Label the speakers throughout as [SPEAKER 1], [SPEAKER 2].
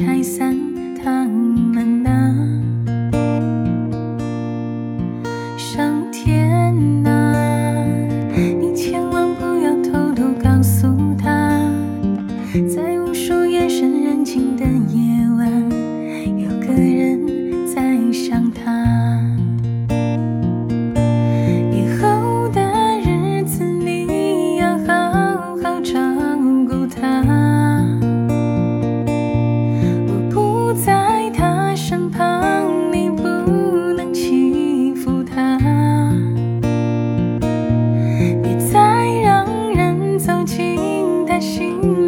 [SPEAKER 1] 拆散。担心。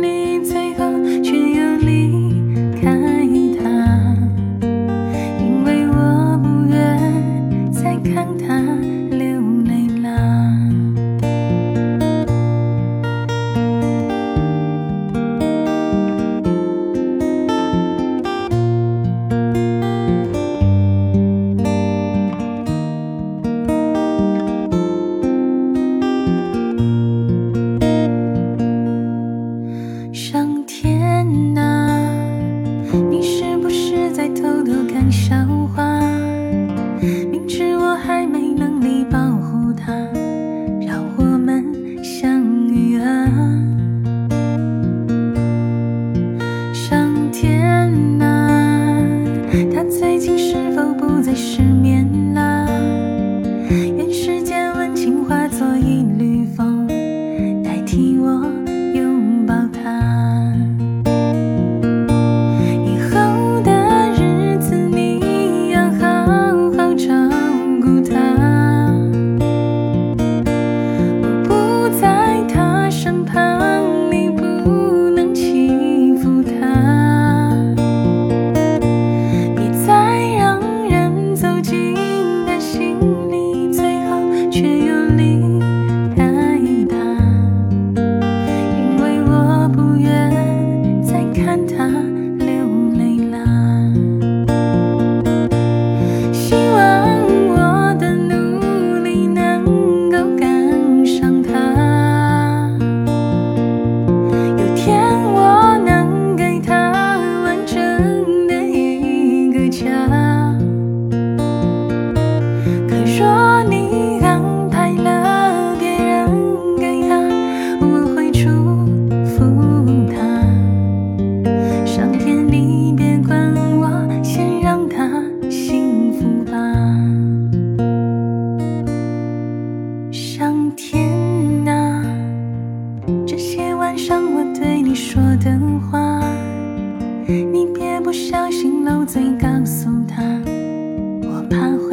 [SPEAKER 1] 这些晚上我对你说的话，你别不小心漏嘴告诉他，我怕会。